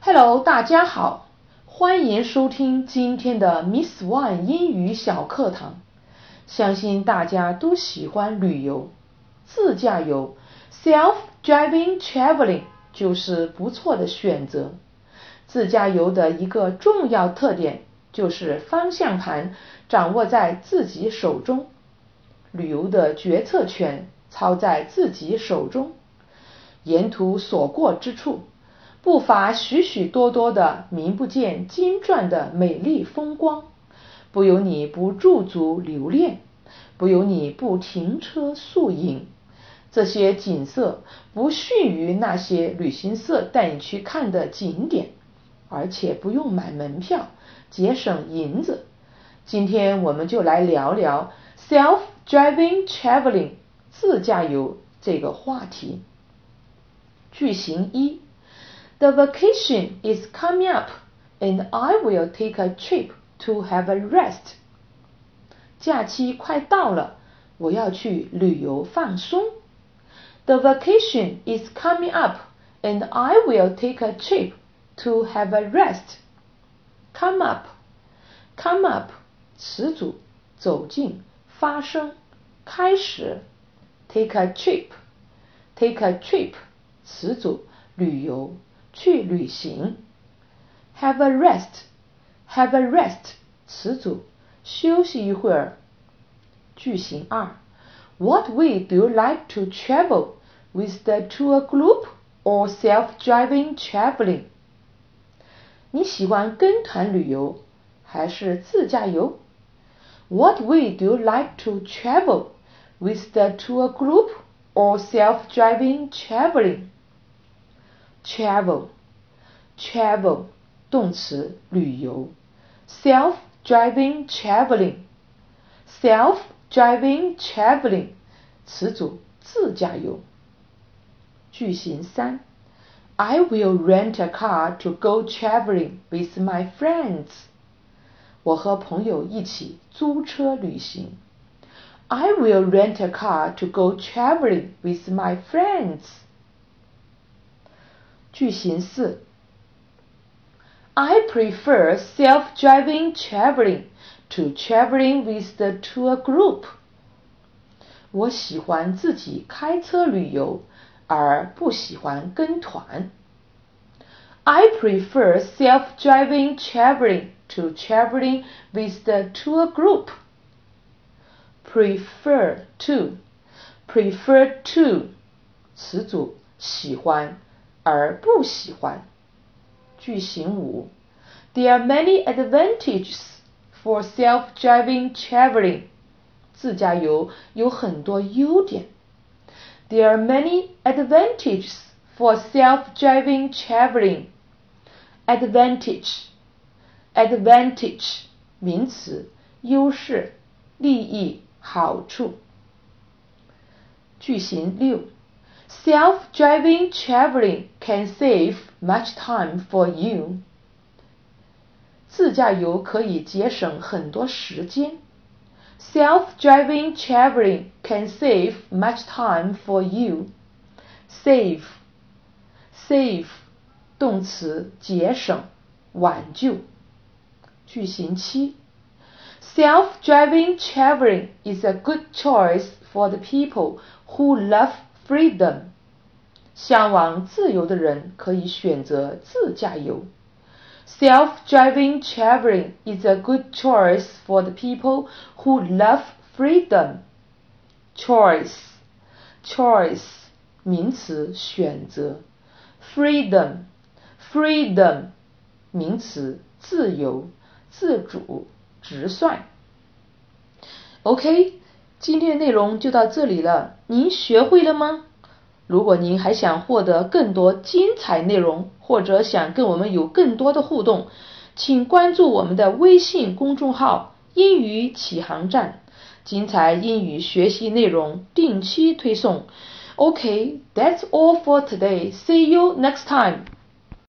Hello，大家好，欢迎收听今天的 Miss One 英语小课堂。相信大家都喜欢旅游，自驾游 （self-driving traveling） 就是不错的选择。自驾游的一个重要特点就是方向盘掌握在自己手中，旅游的决策权操在自己手中。沿途所过之处。不乏许许多多的名不见经传的美丽风光，不由你不驻足留恋，不由你不停车宿营。这些景色不逊于那些旅行社带你去看的景点，而且不用买门票，节省银子。今天我们就来聊聊 self-driving traveling 自驾游这个话题。句型一。The vacation is coming up, and I will take a trip to have a rest. 假期快到了，我要去旅游放松。The vacation is coming up, and I will take a trip to have a rest. Come up, come up，词组，走进，发生，开始。Take a trip, take a trip，词组，旅游。 去旅行。Have a rest, have a rest，词组，休息一会儿。句型二，What way do you like to travel with the tour group or self-driving traveling？你喜欢跟团旅游还是自驾游？What way do you like to travel with the tour group or self-driving traveling？travel，travel 动词旅游，self-driving traveling，self-driving traveling 词组自驾游。句型三，I will rent a car to go traveling with my friends。我和朋友一起租车旅行。I will rent a car to go traveling with my friends。 句型四，I prefer self-driving traveling to traveling with the tour group。我喜欢自己开车旅游，而不喜欢跟团。I prefer self-driving traveling to traveling with the tour group. Prefer to, prefer to，词组，喜欢。 而不喜欢。句型五，There are many advantages for self-driving traveling。自驾游有很多优点。There are many advantages for self-driving traveling. Advantage, advantage 名词，优势、利益、好处。句型六。Self-driving traveling can save much time for you. 自驾游可以节省很多时间。Self-driving traveling can save much time for you. Save, save 动词节省、挽救。句型七，Self-driving traveling is a good choice for the people who love freedom， 向往自由的人可以选择自驾游。Self-driving traveling is a good choice for the people who love freedom. Choice, choice 名词选择，freedom, freedom 名词自由、自主、直率。OK。今天的内容就到这里了，您学会了吗？ 如果您还想获得更多精彩内容，或者想跟我们有更多的互动，请关注我们的微信公众号“英语启航站”，精彩英语学习内容定期推送。OK，that's all for today. See you next time.